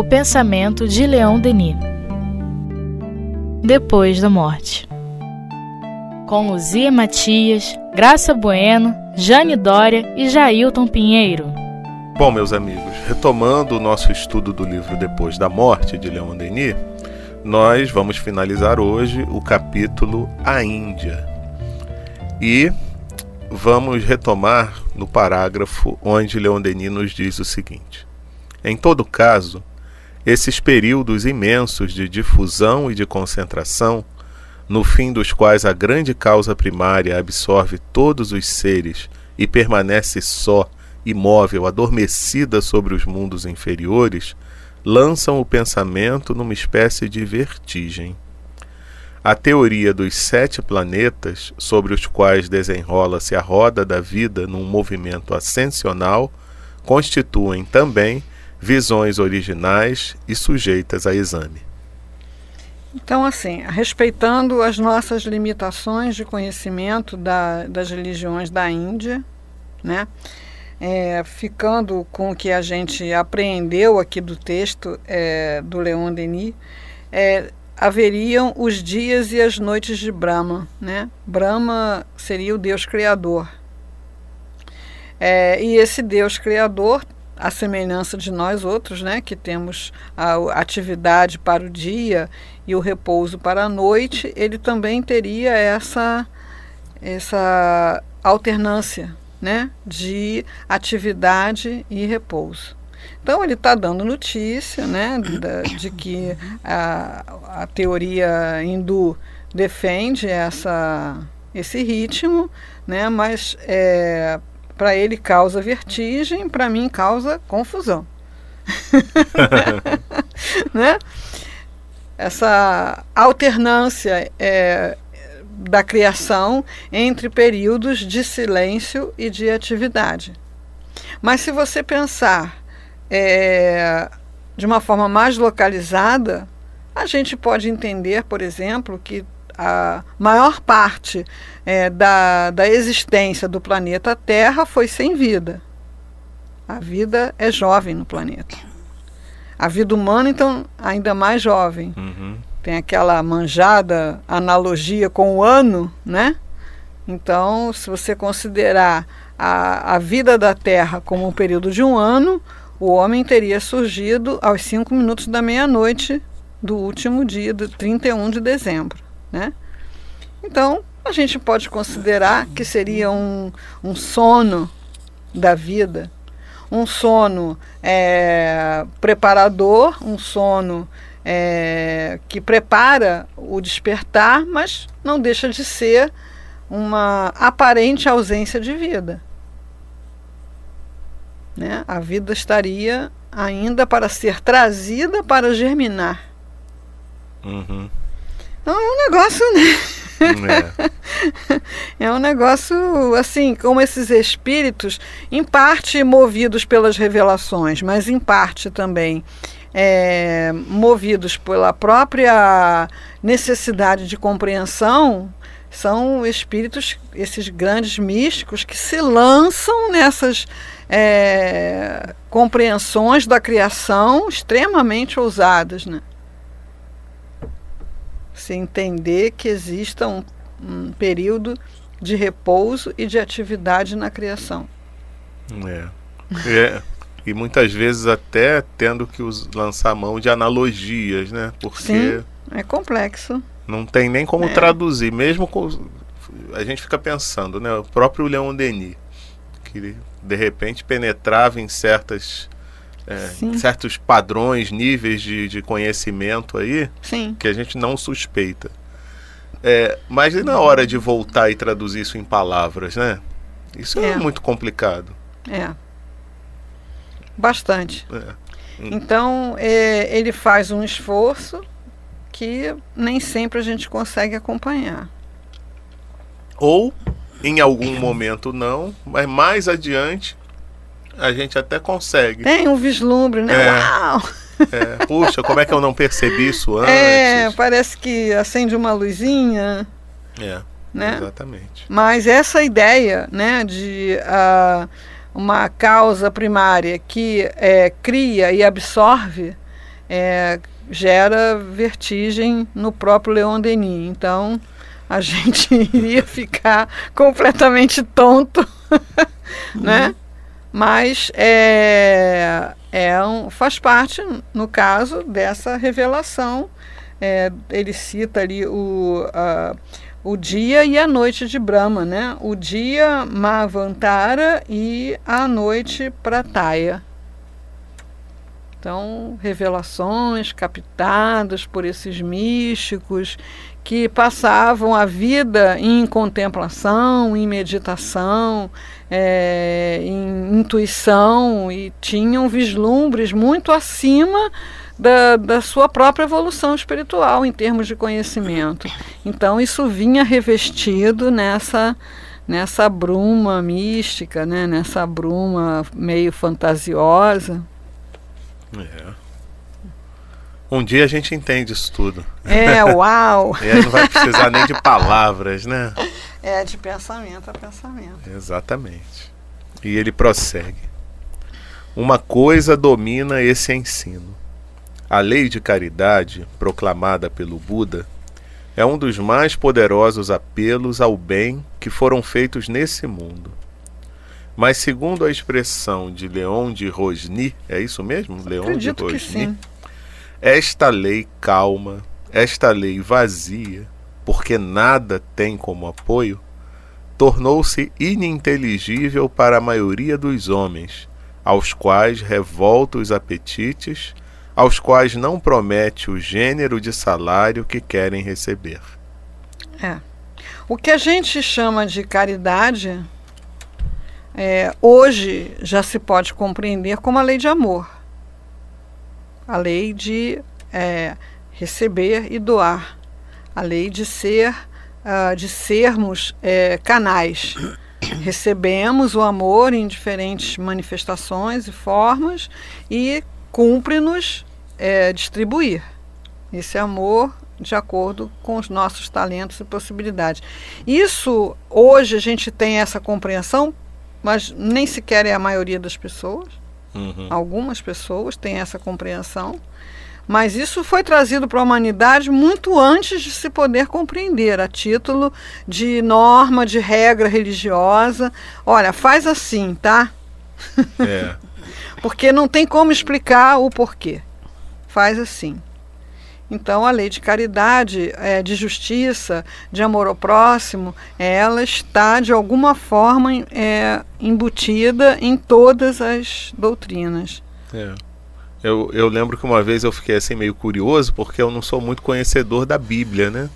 O pensamento de Leon Denis. Depois da morte. Com Luzia Matias, Graça Bueno, Jane Dória e Jailton Pinheiro. Bom, meus amigos, retomando o nosso estudo do livro Depois da Morte de Leon Denis, nós vamos finalizar hoje o capítulo A Índia. E vamos retomar no parágrafo onde Leon Denis nos diz o seguinte: Em todo caso, esses períodos imensos de difusão e de concentração, no fim dos quais a grande causa primária absorve todos os seres e permanece só, imóvel, adormecida sobre os mundos inferiores, lançam o pensamento numa espécie de vertigem. A teoria dos sete planetas, sobre os quais desenrola-se a roda da vida num movimento ascensional, constituem também visões originais e sujeitas a exame. Então, assim, respeitando as nossas limitações de conhecimento da, das religiões da Índia, né? É, ficando com o que a gente apreendeu aqui do texto é, do Leon Denis, é, haveriam os dias e as noites de Brahma. Né? Brahma seria o Deus Criador. É, e esse Deus Criador, a semelhança de nós outros, né, que temos a atividade para o dia e o repouso para a noite, ele também teria essa, essa alternância né, de atividade e repouso. Então ele está dando notícia né, de que a, a teoria hindu defende essa, esse ritmo, né, mas é, para ele causa vertigem, para mim causa confusão. né? Essa alternância é, da criação entre períodos de silêncio e de atividade. Mas se você pensar é, de uma forma mais localizada, a gente pode entender, por exemplo, que a maior parte é, da, da existência do planeta Terra foi sem vida. A vida é jovem no planeta. A vida humana, então, ainda mais jovem. Uhum. Tem aquela manjada analogia com o ano, né? Então, se você considerar a, a vida da Terra como um período de um ano, o homem teria surgido aos cinco minutos da meia-noite do último dia, do 31 de dezembro. Né? Então, a gente pode considerar que seria um, um sono da vida, um sono é, preparador, um sono é, que prepara o despertar, mas não deixa de ser uma aparente ausência de vida né, a vida estaria ainda para ser trazida para germinar. Uhum. Então é um negócio, né? É. é um negócio assim, como esses espíritos, em parte movidos pelas revelações, mas em parte também é, movidos pela própria necessidade de compreensão, são espíritos, esses grandes místicos, que se lançam nessas é, compreensões da criação extremamente ousadas, né? Se entender que exista um, um período de repouso e de atividade na criação. É. é. E muitas vezes até tendo que lançar mão de analogias, né? Porque Sim, é complexo. Não tem nem como é. traduzir, mesmo com, a gente fica pensando, né? O próprio Leon Denis, que de repente penetrava em certas é, certos padrões, níveis de, de conhecimento aí Sim. que a gente não suspeita. É, mas e na hora de voltar e traduzir isso em palavras, né? Isso é, é muito complicado. É. Bastante. É. Então, é, ele faz um esforço que nem sempre a gente consegue acompanhar. Ou em algum momento não, mas mais adiante a gente até consegue. Tem um vislumbre, né? É, Uau! É, puxa, como é que eu não percebi isso é, antes? É, parece que acende uma luzinha. É, né? exatamente. Mas essa ideia né, de uh, uma causa primária que é, cria e absorve é, gera vertigem no próprio Leon Denis. Então, a gente iria ficar completamente tonto, né? Uhum. Mas é, é um, faz parte, no caso, dessa revelação. É, ele cita ali o, a, o dia e a noite de Brahma, né? O dia Mavantara e a noite Prataya. Então, revelações captadas por esses místicos que passavam a vida em contemplação, em meditação, é, em intuição e tinham vislumbres muito acima da, da sua própria evolução espiritual em termos de conhecimento. Então, isso vinha revestido nessa nessa bruma mística, né? nessa bruma meio fantasiosa. É. Um dia a gente entende isso tudo. É, uau! e aí não vai precisar nem de palavras, né? É, de pensamento a pensamento. Exatamente. E ele prossegue. Uma coisa domina esse ensino. A lei de caridade, proclamada pelo Buda, é um dos mais poderosos apelos ao bem que foram feitos nesse mundo. Mas segundo a expressão de Leon de Rosny, é isso mesmo? Leon Acredito de Rosny. Esta lei calma, esta lei vazia, porque nada tem como apoio, tornou-se ininteligível para a maioria dos homens, aos quais revolta os apetites, aos quais não promete o gênero de salário que querem receber. É. O que a gente chama de caridade é, hoje já se pode compreender como a lei de amor, a lei de é, receber e doar, a lei de ser, uh, de sermos é, canais. Recebemos o amor em diferentes manifestações e formas e cumpre-nos é, distribuir esse amor de acordo com os nossos talentos e possibilidades. Isso, hoje, a gente tem essa compreensão mas nem sequer é a maioria das pessoas. Uhum. Algumas pessoas têm essa compreensão. Mas isso foi trazido para a humanidade muito antes de se poder compreender, a título de norma, de regra religiosa. Olha, faz assim, tá? É. Porque não tem como explicar o porquê. Faz assim. Então, a lei de caridade, é, de justiça, de amor ao próximo, ela está, de alguma forma, é, embutida em todas as doutrinas. É. Eu, eu lembro que uma vez eu fiquei assim meio curioso, porque eu não sou muito conhecedor da Bíblia, né?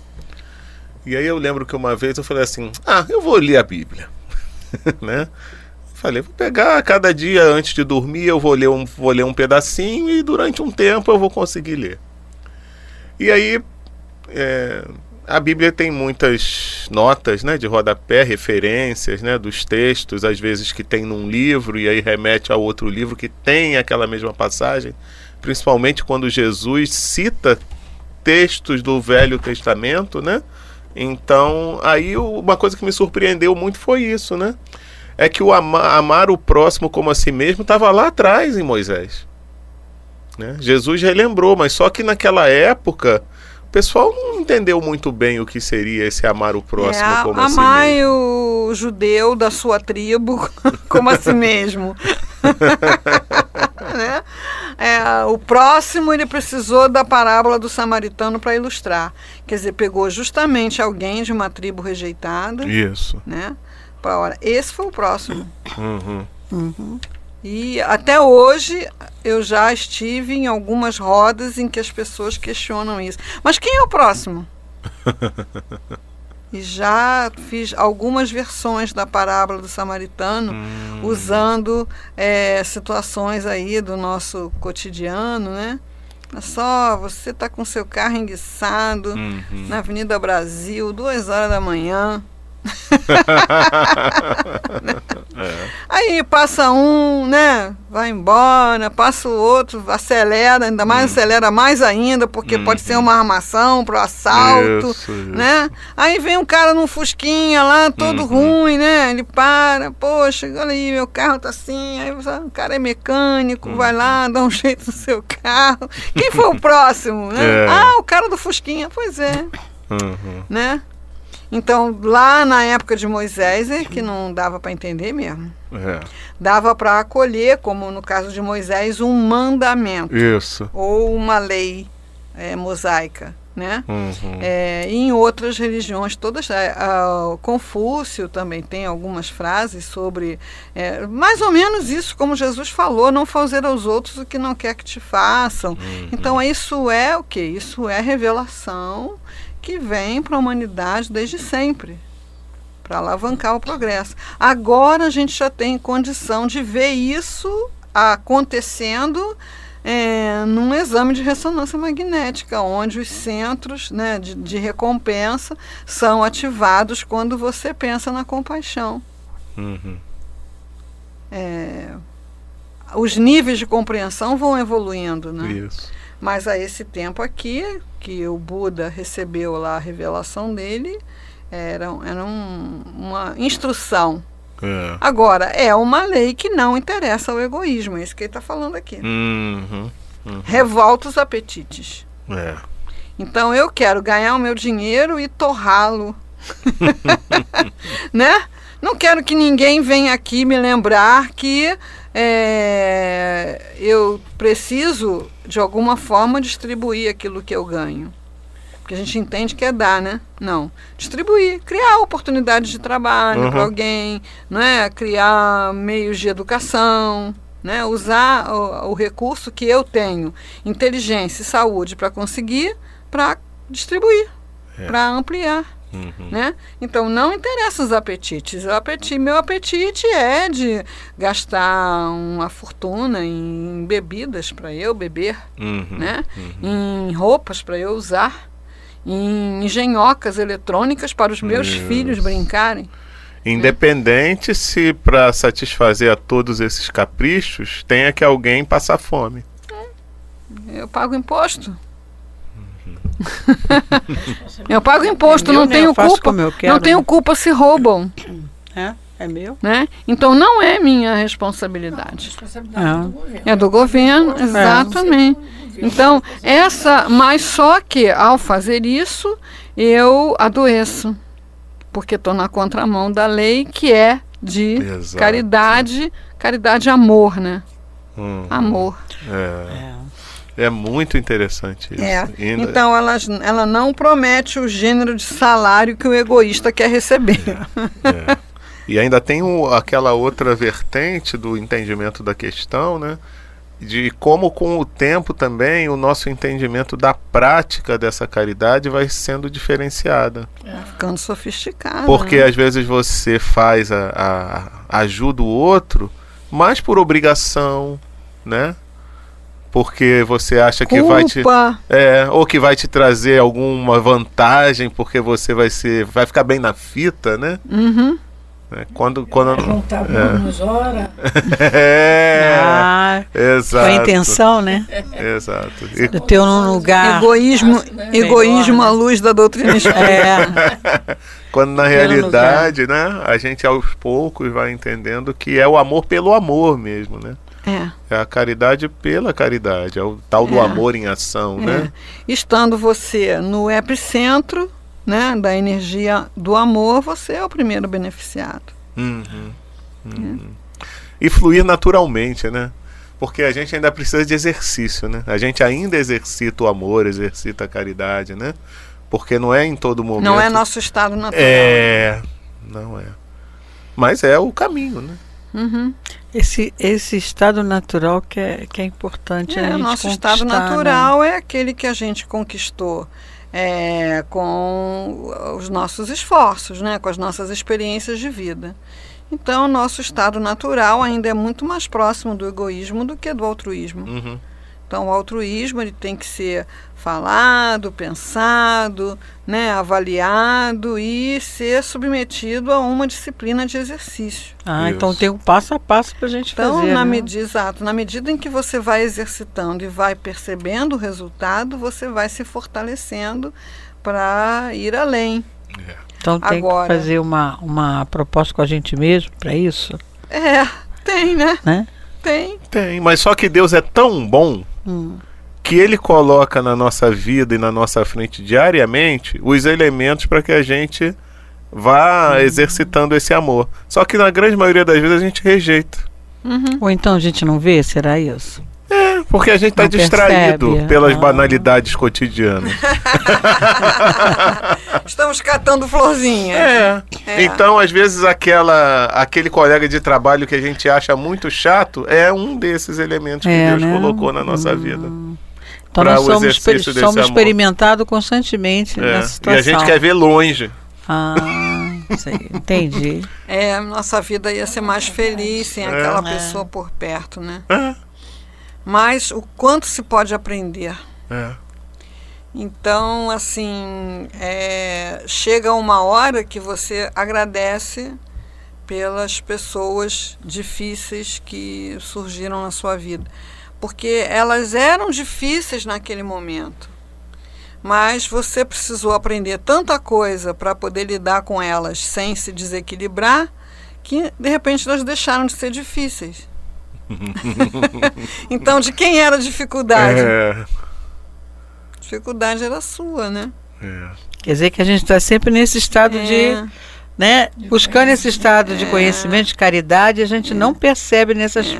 E aí eu lembro que uma vez eu falei assim: ah, eu vou ler a Bíblia, né? Falei, vou pegar cada dia antes de dormir, eu vou ler um, vou ler um pedacinho e durante um tempo eu vou conseguir ler. E aí, é, a Bíblia tem muitas notas né, de rodapé, referências né, dos textos, às vezes que tem num livro e aí remete a outro livro que tem aquela mesma passagem, principalmente quando Jesus cita textos do Velho Testamento, né? Então, aí uma coisa que me surpreendeu muito foi isso, né? É que o amar, o próximo como a si mesmo estava lá atrás em Moisés. Né? Jesus relembrou, mas só que naquela época pessoal não entendeu muito bem o que seria esse amar o próximo é, como a si amar mesmo. o judeu da sua tribo como a si mesmo. né? é, o próximo ele precisou da parábola do samaritano para ilustrar. Quer dizer, pegou justamente alguém de uma tribo rejeitada. Isso. Né? Pra, esse foi o próximo. Uhum. Uhum. E até hoje eu já estive em algumas rodas em que as pessoas questionam isso. Mas quem é o próximo? e já fiz algumas versões da parábola do samaritano hum. usando é, situações aí do nosso cotidiano, né? Olha só, você está com seu carro enguiçado uhum. na Avenida Brasil, duas horas da manhã, é. Aí passa um, né? Vai embora, passa o outro, acelera, ainda mais hum. acelera mais ainda, porque pode ser uhum. uma armação pro assalto, isso, né? Isso. Aí vem um cara num fusquinha lá, todo uhum. ruim, né? Ele para, poxa, olha aí, meu carro tá assim, aí o cara é mecânico, uhum. vai lá, dá um jeito no seu carro. Quem foi o próximo, né? É. Ah, o cara do fusquinha, pois é. Uhum. Né? Então, lá na época de Moisés, é que não dava para entender mesmo. É. Dava para acolher, como no caso de Moisés, um mandamento. Isso. Ou uma lei é, mosaica. Né? Uhum. É, em outras religiões, todas, é, Confúcio também tem algumas frases sobre é, mais ou menos isso, como Jesus falou: não fazer aos outros o que não quer que te façam. Uhum. Então, isso é o que? Isso é revelação que vem para a humanidade desde sempre para alavancar o progresso. Agora a gente já tem condição de ver isso acontecendo é, num exame de ressonância magnética, onde os centros né, de, de, recompensa são ativados quando você pensa na compaixão. Uhum. É, os níveis de compreensão vão evoluindo, né? Isso. Mas a esse tempo aqui, que o Buda recebeu lá a revelação dele, era, era um, uma instrução. É. Agora, é uma lei que não interessa ao egoísmo, é isso que ele está falando aqui. Uhum, uhum. Revolta os apetites. É. Então eu quero ganhar o meu dinheiro e torrá-lo. né? Não quero que ninguém venha aqui me lembrar que é, eu preciso, de alguma forma, distribuir aquilo que eu ganho. Porque a gente entende que é dar, né? Não. Distribuir, criar oportunidades de trabalho uhum. para alguém, não é? criar meios de educação, né? usar o, o recurso que eu tenho, inteligência e saúde, para conseguir, para distribuir, é. para ampliar. Uhum. Né? Então não interessa os apetites. O apetite, meu apetite é de gastar uma fortuna em bebidas para eu beber, uhum. Né? Uhum. em roupas para eu usar, em engenhocas eletrônicas para os meus Isso. filhos brincarem. Independente né? se para satisfazer a todos esses caprichos tenha que alguém passar fome. É. Eu pago imposto. eu pago imposto, é meu, não né? tenho culpa. Quero, não tenho né? culpa se roubam. É, é meu. Né? Então não é minha responsabilidade. responsabilidade é. do governo. É do governo, exatamente. Então, essa, mas só que ao fazer isso, eu adoeço. Porque estou na contramão da lei que é de Exato. caridade, caridade amor, né? Hum. Amor. É. é. É muito interessante isso. É. Então ela, ela não promete o gênero de salário que o egoísta quer receber. É. é. E ainda tem o, aquela outra vertente do entendimento da questão, né? De como com o tempo também o nosso entendimento da prática dessa caridade vai sendo diferenciada. É. Ficando sofisticado. Porque né? às vezes você faz a, a ajuda o outro, mais por obrigação, né? Porque você acha que vai te é, ou que vai te trazer alguma vantagem porque você vai ser vai ficar bem na fita, né? Uhum. É, quando quando não tá bônus hora. é. Ah, exato. Com a intenção, né? Exato. E, do teu num lugar. Egoísmo, né? egoísmo à luz da doutrina espírita. É. Quando na realidade, né, a gente aos poucos vai entendendo que é o amor pelo amor mesmo, né? É. é a caridade pela caridade, é o tal do é. amor em ação, é. né? Estando você no epicentro né, da energia do amor, você é o primeiro beneficiado. Uhum. Uhum. E fluir naturalmente, né? Porque a gente ainda precisa de exercício, né? A gente ainda exercita o amor, exercita a caridade, né? Porque não é em todo momento. Não é nosso estado natural. É, não é. Mas é o caminho, né? Uhum. Esse, esse estado natural que é, que é importante. É, o nosso estado né? natural né? é aquele que a gente conquistou é, com os nossos esforços, né, com as nossas experiências de vida. Então, o nosso estado natural ainda é muito mais próximo do egoísmo do que do altruísmo. Uhum. Então, o altruísmo ele tem que ser falado, pensado, né, avaliado e ser submetido a uma disciplina de exercício. Ah, Isso. então tem um passo a passo para a gente Então, fazer. na né? medida, exato, na medida em que você vai exercitando e vai percebendo o resultado, você vai se fortalecendo para ir além. Então tem Agora- que fazer uma, uma proposta com a gente mesmo para isso, É, tem, né? né? Tem. Tem, mas só que Deus é tão bom Hum. que ele coloca na nossa vida e na nossa frente diariamente os elementos para que a gente vá exercitando esse amor. Só que na grande maioria das vezes a gente rejeita. Ou então a gente não vê, será isso? É, porque a gente está distraído percebe. pelas Ah. banalidades cotidianas. Estamos catando florzinha. É. É. Então, às vezes, aquela, aquele colega de trabalho que a gente acha muito chato é um desses elementos que É, Deus né? colocou na nossa vida. Então Pra nós o somos, exercício exper- desse somos amor. experimentados constantemente É. nessa E situação. a gente quer ver longe. Ah, sei, entendi. É, nossa vida ia ser mais feliz sem É. aquela pessoa por perto, né? É. Mas o quanto se pode aprender. É. Então, assim, é, chega uma hora que você agradece pelas pessoas difíceis que surgiram na sua vida. Porque elas eram difíceis naquele momento. Mas você precisou aprender tanta coisa para poder lidar com elas sem se desequilibrar, que de repente elas deixaram de ser difíceis. então, de quem era a dificuldade? É. dificuldade era sua, né? É. Quer dizer que a gente está sempre nesse estado de, É, né, buscando esse estado de É. conhecimento, de caridade, a gente não percebe nessas é.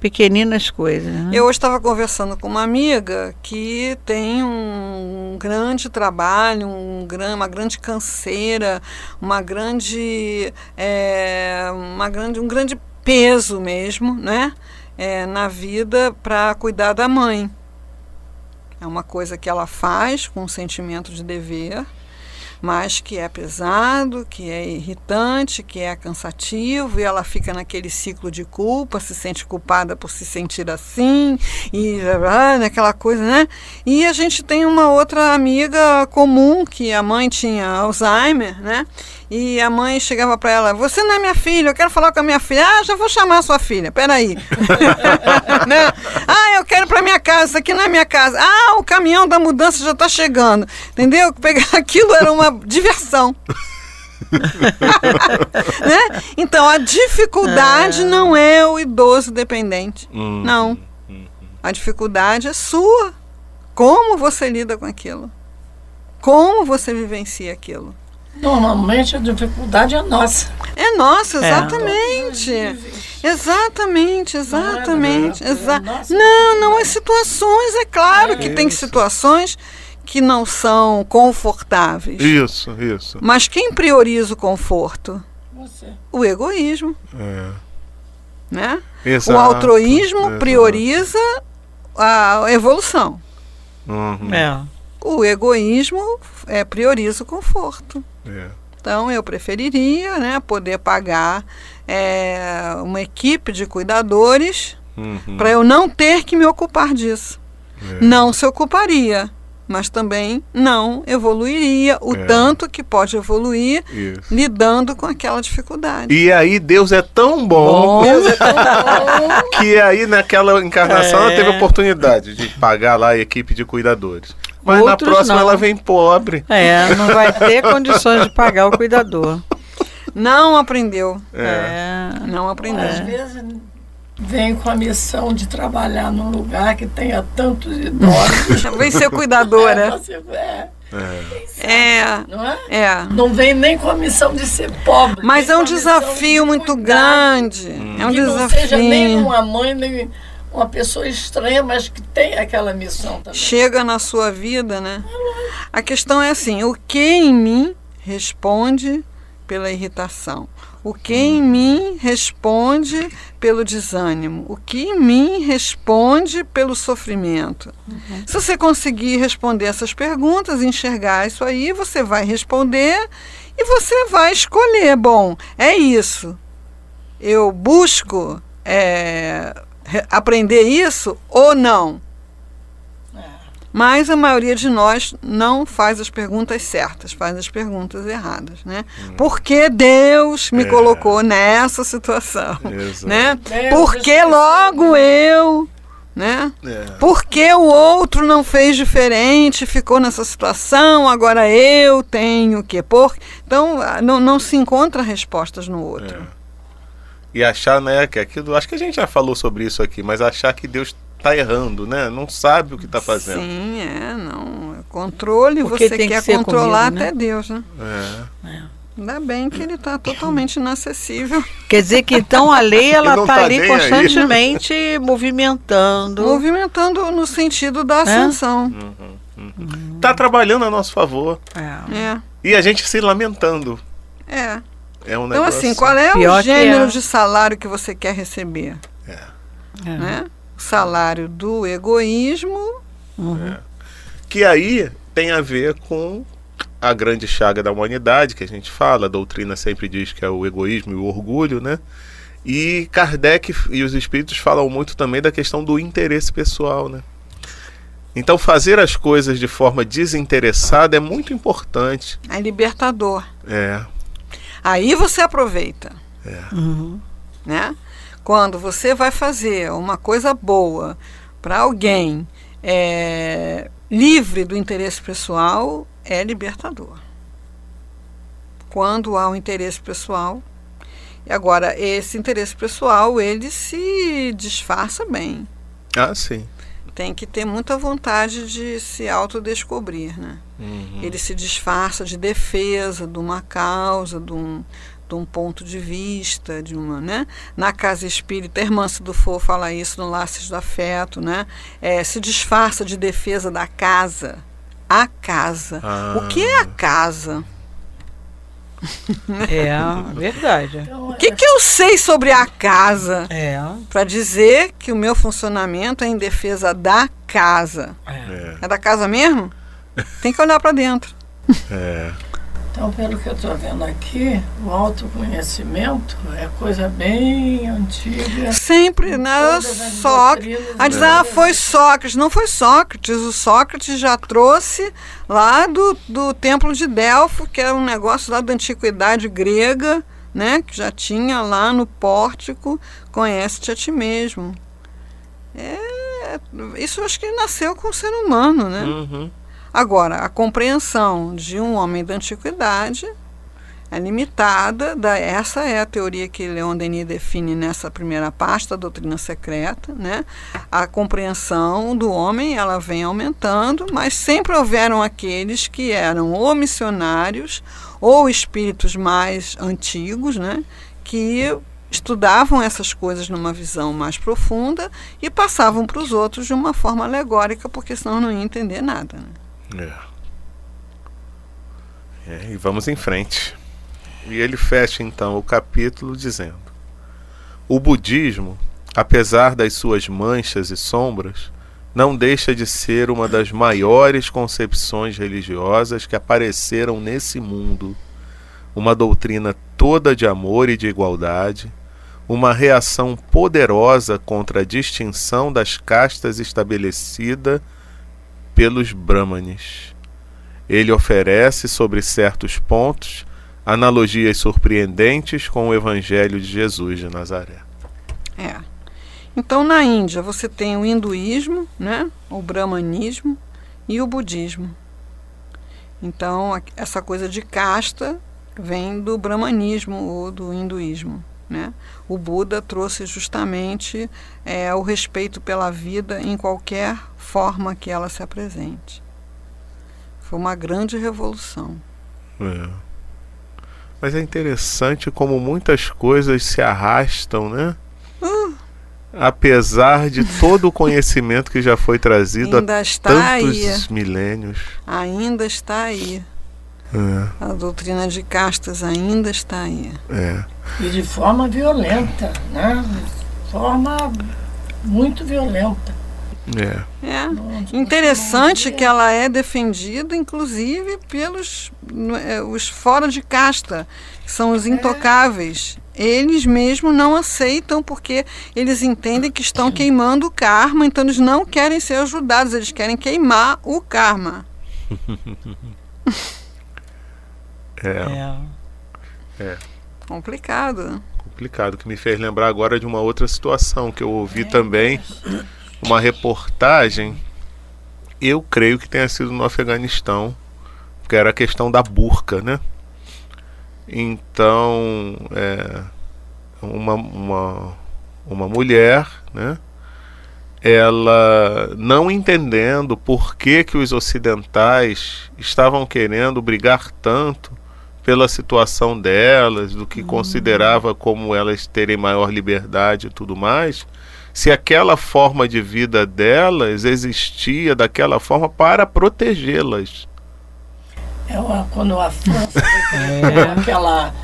pequeninas coisas. Né? Eu hoje estava conversando com uma amiga que tem um grande trabalho, um gran, uma grande canseira, uma grande, é, uma grande, um grande peso mesmo, né? É, na vida para cuidar da mãe. É uma coisa que ela faz com um sentimento de dever, mas que é pesado, que é irritante, que é cansativo, e ela fica naquele ciclo de culpa, se sente culpada por se sentir assim, e ah, naquela coisa, né? E a gente tem uma outra amiga comum, que a mãe tinha Alzheimer, né? E a mãe chegava para ela: Você não é minha filha, eu quero falar com a minha filha. Ah, já vou chamar a sua filha, peraí. né? Ah, eu quero para minha casa, isso aqui não é minha casa. Ah, o caminhão da mudança já está chegando. Entendeu? Pegar aquilo era uma diversão. né? Então, a dificuldade não é o idoso dependente. Hum. Não. A dificuldade é sua. Como você lida com aquilo? Como você vivencia aquilo? Normalmente a dificuldade é nossa. É nossa, É. exatamente. Exatamente, exatamente. Não é, Exa nossa. não, não, as situações, é claro que tem situações que não são confortáveis. Isso, isso. Mas quem prioriza o conforto? Você. O egoísmo, É. né? Exato, o altruísmo exato. prioriza a evolução. Uhum. É. O egoísmo é, prioriza o conforto. É. Então, eu preferiria né, poder pagar é, uma equipe de cuidadores Uhum. para eu não ter que me ocupar disso. É. Não se ocuparia, mas também não evoluiria o É. tanto que pode evoluir Isso. lidando com aquela dificuldade. E aí Deus é tão bom, Bom. que aí naquela encarnação ela É. teve a oportunidade de pagar lá a equipe de cuidadores. Mas na Outros próxima não. ela vem pobre. É, não vai ter condições de pagar o cuidador. Não aprendeu. É. É. Não aprendeu. Às vezes vem com a missão de trabalhar num lugar que tenha tantos idosos. Vem ser É, cuidadora. você, é, É, não é? é. Não vem nem com a missão de ser pobre. Mas é um desafio de muito grande. É um que não seja nem desafio. uma mãe, nem uma pessoa estranha, mas que tem aquela missão também. Chega na sua vida, né? A questão é assim: o que em mim responde pela irritação? O que em mim responde pelo desânimo? O que em mim responde pelo sofrimento? Se você conseguir responder essas perguntas, enxergar isso aí, você vai responder e você vai escolher. Bom, é isso. Eu busco é, aprender isso ou não? Mas a maioria de nós não faz as perguntas certas, faz as perguntas erradas, né? Por que Deus me É. colocou nessa situação, Exato. né? Deus Por que logo eu, né? É. Por que o outro não fez diferente, ficou nessa situação, agora eu tenho que por? Então, ah, não, não se encontra respostas no outro. É. E achar, né, que aquilo. Acho que a gente já falou sobre isso aqui, mas achar que Deus tá errando, né? Não sabe o que tá fazendo. Sim, é, não. é Controle, Porque você que quer ser controlar comigo, né? até Deus, né? É. Ainda bem que ele está totalmente inacessível, Quer dizer que então a lei ela está tá ali nem aí. constantemente movimentando. movimentando no sentido da ascensão. Tá trabalhando a nosso favor. É. É, E a gente se lamentando. é. É um Então, assim, qual é o gênero é. de salário que você quer receber? É. É. Né? O salário do egoísmo, Uhum. Que aí tem a ver com a grande chaga da humanidade, que a gente fala, a doutrina sempre diz que é o egoísmo e o orgulho, né? E Kardec e os espíritos falam muito também da questão do interesse pessoal, né? Então fazer as coisas de forma desinteressada é muito importante. é libertador. É, Aí você aproveita. Uhum. né? Quando você vai fazer uma coisa boa para alguém é, livre do interesse pessoal, é libertador. Quando há um interesse pessoal. E agora, esse interesse pessoal, ele se disfarça bem. ah, sim. Tem que ter muita vontade de se autodescobrir, né? Uhum. Ele se disfarça de defesa de uma causa, de um, de um ponto de vista, de uma, né? Na casa espírita, a irmã Sidufo fala isso no Laços do Afeto, né? É, se disfarça de defesa da casa. A casa. Ah. O que é a casa? É verdade. Então, que, que eu sei sobre a casa É. para dizer que o meu funcionamento é em defesa da casa? É, É da casa mesmo? Tem que olhar para dentro. é. Então, pelo que eu estou vendo aqui, o autoconhecimento é coisa bem antiga. Sempre, né? Sócrates. A dizer, ah, foi Sócrates. Não foi Sócrates. O Sócrates já trouxe lá do, do Templo de Delfo, que era um negócio lá da antiguidade grega, né? Que já tinha lá no pórtico, conhece-te a ti mesmo. É, isso acho que nasceu com o ser humano, né? Uhum. Agora, a compreensão de um homem da antiguidade é limitada. Da, essa é a teoria que Leon Denis define nessa primeira parte da doutrina secreta. Né? A compreensão do homem ela vem aumentando, mas sempre houveram aqueles que eram ou missionários ou espíritos mais antigos, né? que estudavam essas coisas numa visão mais profunda e passavam para os outros de uma forma alegórica, porque senão não ia entender nada. Né? É. É, e vamos em frente. E ele fecha então o capítulo dizendo: O budismo, apesar das suas manchas e sombras, não deixa de ser uma das maiores concepções religiosas que apareceram nesse mundo. Uma doutrina toda de amor e de igualdade, uma reação poderosa contra a distinção das castas estabelecida pelos Brahmanes. Ele oferece, sobre certos pontos, analogias surpreendentes com o Evangelho de Jesus de Nazaré. É. Então, na Índia, você tem o hinduísmo, né? o brahmanismo e o budismo. Então, essa coisa de casta vem do brahmanismo ou do hinduísmo. Né? O Buda trouxe justamente é, o respeito pela vida em qualquer forma que ela se apresente. Foi uma grande revolução. É. Mas é interessante como muitas coisas se arrastam, né? Apesar de todo o conhecimento que já foi trazido há está aí. tantos milênios. Ainda está aí. É, A doutrina de castas ainda está aí. é. E de forma violenta, né? De forma muito violenta. É. É Nossa, interessante que ela é defendida, inclusive, pelos é, os fora de casta, que são os intocáveis. Eles mesmo não aceitam porque eles entendem que estão queimando o karma, então eles não querem ser ajudados, eles querem queimar o karma. É, É. Complicado. complicado, que me fez lembrar agora de uma outra situação que eu ouvi também, uma reportagem, eu creio que tenha sido no Afeganistão, que era a questão da burca, né? Então, é, uma, uma, uma mulher, né? Ela não entendendo por que, que os ocidentais estavam querendo brigar tanto pela situação delas, do que considerava como elas terem maior liberdade e tudo mais, se aquela forma de vida delas existia daquela forma para protegê-las. É uma, quando a França decretou aquela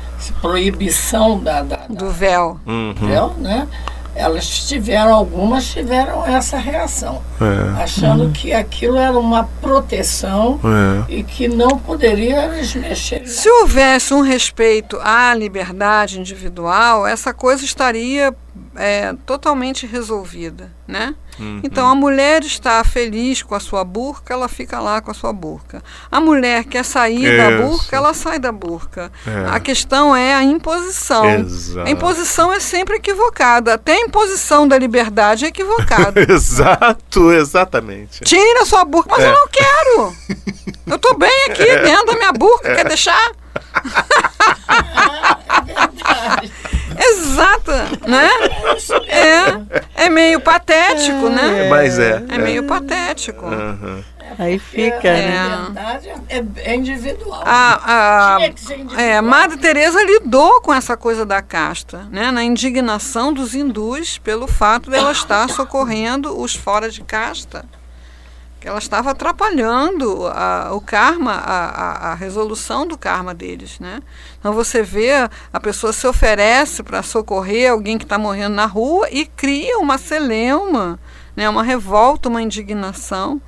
proibição da, da, da Do véu. Uhum. véu, né? Elas tiveram, algumas tiveram essa reação, É, achando que aquilo era uma proteção é. e que não poderia eles mexer. Se houvesse um respeito à liberdade individual, essa coisa estaria é, totalmente resolvida, né? Uhum. Então a mulher está feliz com a sua burca, ela fica lá com a sua burca. A mulher quer sair da Isso. burca, ela sai da burca. É. A questão é a imposição. Exato. A imposição é sempre equivocada. Até a imposição da liberdade é equivocada. Exato, exatamente. Tira a sua burca, mas É. eu não quero. Eu tô bem aqui dentro da minha burca, quer deixar? Exato, né? É, é meio patético, né? Mas é. É meio patético. Aham. Aí fica, a né? liberdade é, é individual. A, a, individual. é, Madre Teresa lidou com essa coisa da casta, né? Na indignação dos hindus pelo fato dela estar socorrendo os fora de casta. Ela estava atrapalhando a- o karma, a, a- a resolução do karma deles, né? Então você vê a pessoa se oferece para socorrer alguém que está morrendo na rua e cria uma celeuma, né? Uma revolta, uma indignação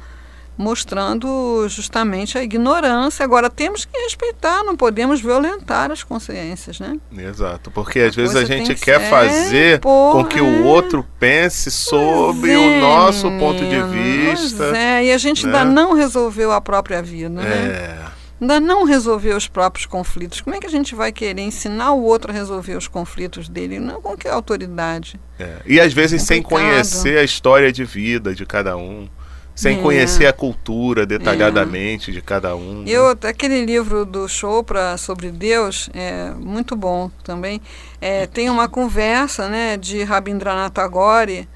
mostrando justamente a ignorância. Agora temos que respeitar, não podemos violentar as consciências, né? Exato, porque às vezes a gente que quer ser- fazer porra, com que o é. outro pense sobre Pois o é, nosso ponto de vista. é, e a gente né? ainda não resolveu a própria vida, né? É, Ainda não resolveu os próprios conflitos. Como é que a gente vai querer ensinar o outro a resolver os conflitos dele? Não com que autoridade? é. E às vezes sem conhecer a história de vida de cada um, sem É. conhecer a cultura detalhadamente de cada um. né? Eu, aquele livro do Chopra sobre Deus é muito bom também. É, tem uma conversa né, de Rabindranath Tagore.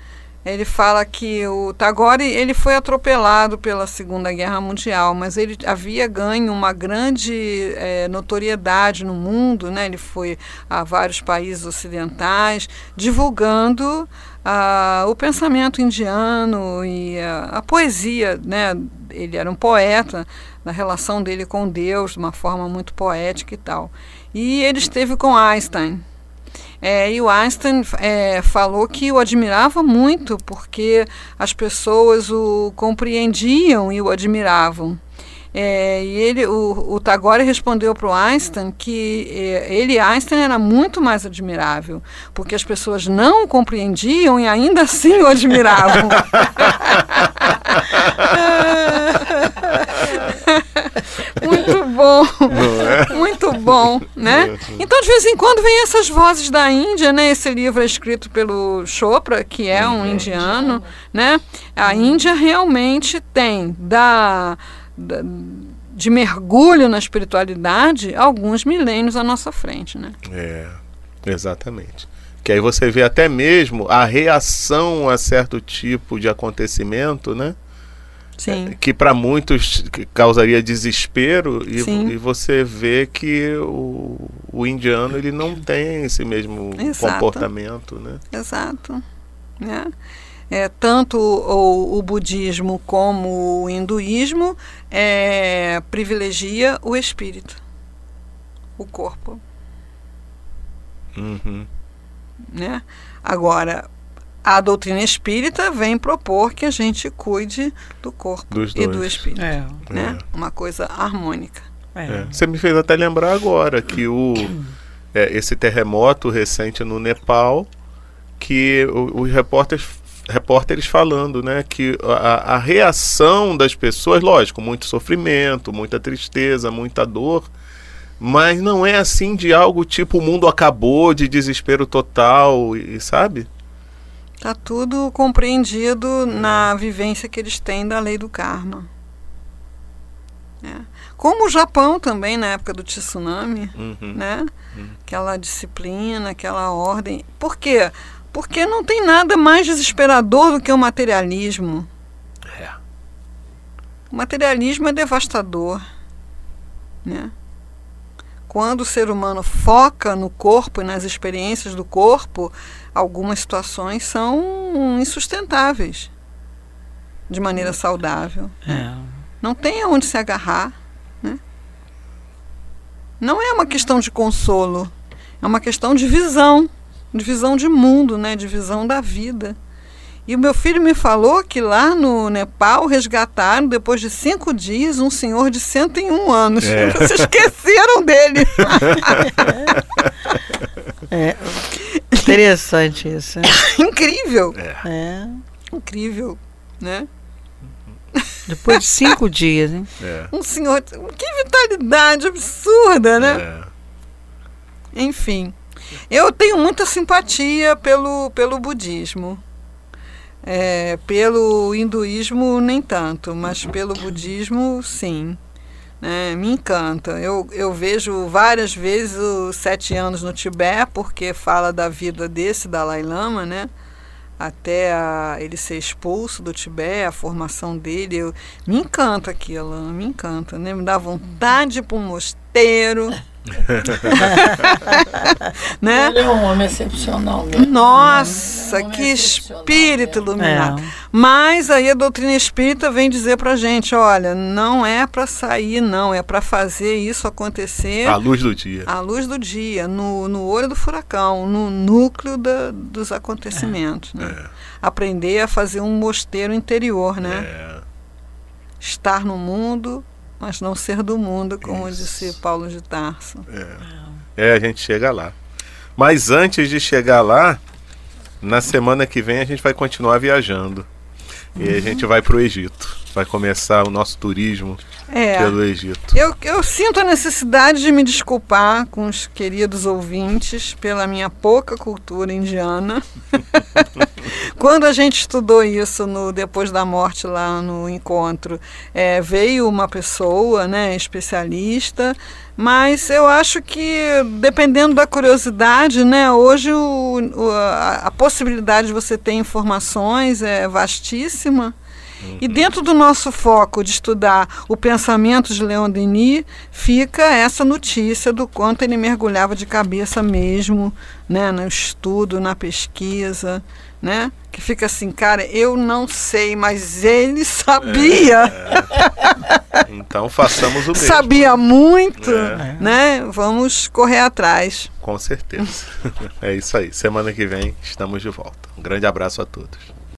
Ele fala que o Tagore ele foi atropelado pela Segunda Guerra Mundial, mas ele havia ganho uma grande eh, notoriedade no mundo. Né? Ele foi a vários países ocidentais divulgando ah, o pensamento indiano e a, a poesia. Né? Ele era um poeta na relação dele com Deus, de uma forma muito poética e tal. E ele esteve com Einstein. É, e o Einstein é, falou que o admirava muito, porque as pessoas o compreendiam e o admiravam. É, e ele, o, o Tagore respondeu para o Einstein que é, ele, Einstein, era muito mais admirável, porque as pessoas não o compreendiam e ainda assim o admiravam. muito bom, muito bom, né? Então, de vez em quando, vem essas vozes da Índia, né? Esse livro é escrito pelo Chopra, que é um indiano, né? A Índia realmente tem da de mergulho na espiritualidade alguns milênios à nossa frente, né? É, exatamente. Que aí você vê até mesmo a reação a certo tipo de acontecimento, né? Sim. Que para muitos causaria desespero e, e você vê que o, o indiano ele não tem esse mesmo Exato. comportamento, né? Exato. Né? É, tanto o, o budismo como o hinduísmo é, privilegia o espírito, o corpo. Uhum. Né? Agora, a doutrina espírita vem propor que a gente cuide do corpo Dos e dois. do espírito. É, Né? Uma coisa harmônica. é. É. Você me fez até lembrar agora que o, é, esse terremoto recente no Nepal, que os repórteres, repórteres falando, né, que a, a reação das pessoas, lógico, muito sofrimento, muita tristeza, muita dor, mas não é assim de algo tipo o mundo acabou, de desespero total, e sabe? Tá tudo compreendido na vivência que eles têm da lei do karma. né? Como o Japão também, na época do tsunami, Uhum. né? Aquela disciplina, aquela ordem. Por quê? Porque não tem nada mais desesperador do que o materialismo. É. O materialismo é devastador. Né? Quando o ser humano foca no corpo e nas experiências do corpo, algumas situações são insustentáveis de maneira saudável. É. Não tem aonde se agarrar. Né? Não é uma questão de consolo, é uma questão de visão, de visão de mundo, né? de visão da vida. E o meu filho me falou que lá no Nepal resgataram, depois de cinco dias, um senhor de 101 anos. É. Vocês esqueceram dele. É. Interessante isso. né? incrível, É. incrível. Né? Depois de cinco dias, hein? É. Um senhor. Que vitalidade absurda, né? É. Enfim, eu tenho muita simpatia pelo, pelo budismo. É, pelo hinduísmo, nem tanto, mas pelo budismo, sim. né, me encanta. Eu, eu vejo várias vezes os Sete Anos no Tibete, porque fala da vida desse Dalai Lama, né? Até a, ele ser expulso do Tibete, a formação dele. Eu, me encanta aquilo, me encanta. Né? Me dá vontade para um mosteiro. né? Ele é um homem excepcional mesmo. Nossa, Um homem que excepcional espírito mesmo. iluminado. É. Mas aí a doutrina espírita vem dizer pra gente, olha, não é para sair, não, é para fazer isso acontecer À luz do dia. à luz do dia, no, no olho do furacão, no núcleo da, dos acontecimentos. Né? É. Aprender a fazer um mosteiro interior, né? É. Estar no mundo, mas não ser do mundo, como Isso. disse Paulo de Tarso. É, a gente chega lá. Mas antes de chegar lá, na semana que vem a gente vai continuar viajando. E a gente vai para o Egito. Vai começar o nosso turismo É. pelo Egito. Eu, eu sinto a necessidade de me desculpar com os queridos ouvintes pela minha pouca cultura indiana. Quando a gente estudou isso no depois da morte lá no encontro, é, veio uma pessoa, né, especialista, mas eu acho que dependendo da curiosidade, né, hoje o, o- a, a possibilidade de você ter informações é vastíssima. E dentro do nosso foco de estudar o pensamento de Leon Denis, fica essa notícia do quanto ele mergulhava de cabeça mesmo, né, no estudo, na pesquisa, né? Que fica assim, cara, eu não sei, mas ele sabia, Então façamos o mesmo. sabia muito, É. né? Vamos correr atrás. Com certeza. É isso aí. Semana que vem estamos de volta. Um grande abraço a todos.